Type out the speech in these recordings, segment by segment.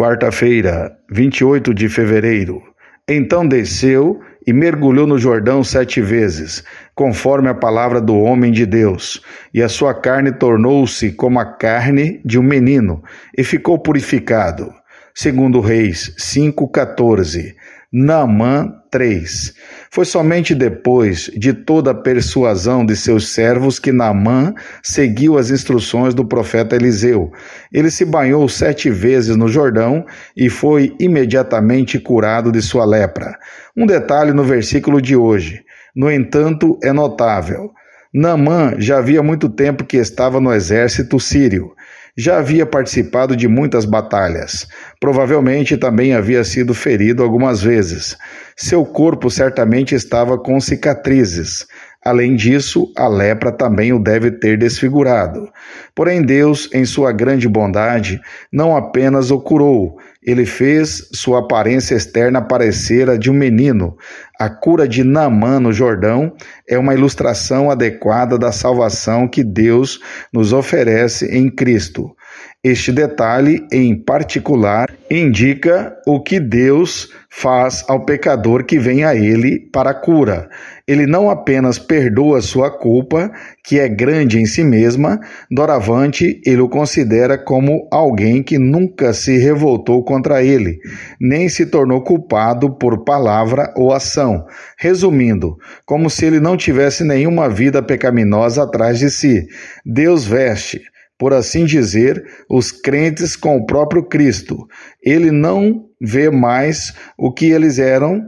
quarta-feira, 28 de fevereiro. Então desceu e mergulhou no Jordão sete vezes, conforme a palavra do homem de Deus, e a sua carne tornou-se como a carne de um menino, e ficou purificado. Segundo Reis 5:14. Naamã 3. Foi somente depois de toda a persuasão de seus servos que Naamã seguiu as instruções do profeta Eliseu. Ele se banhou sete vezes no Jordão e foi imediatamente curado de sua lepra. Um detalhe no versículo de hoje, no entanto, é notável. Naamã já havia muito tempo que estava no exército sírio já havia participado de muitas batalhas. Provavelmente também havia sido ferido algumas vezes. Seu corpo certamente estava com cicatrizes. Além disso, a lepra também o deve ter desfigurado. Porém, Deus, em sua grande bondade, não apenas o curou, ele fez sua aparência externa parecer a de um menino. A cura de Naamã no Jordão é uma ilustração adequada da salvação que Deus nos oferece em Cristo. Este detalhe, em particular, indica o que Deus faz ao pecador que vem a ele para a cura. Ele não apenas perdoa sua culpa, que é grande em si mesma, doravante ele o considera como alguém que nunca se revoltou contra ele, nem se tornou culpado por palavra ou ação. Resumindo, como se ele não tivesse nenhuma vida pecaminosa atrás de si. Deus veste por assim dizer, os crentes com o próprio Cristo. Ele não vê mais o que eles eram,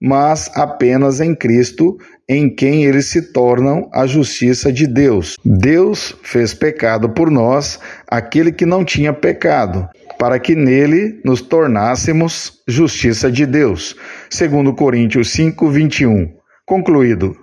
mas apenas em Cristo, em quem eles se tornam a justiça de Deus. Deus fez pecado por nós, aquele que não tinha pecado, para que nele nos tornássemos justiça de Deus. Segundo Coríntios 5, 21. Concluído.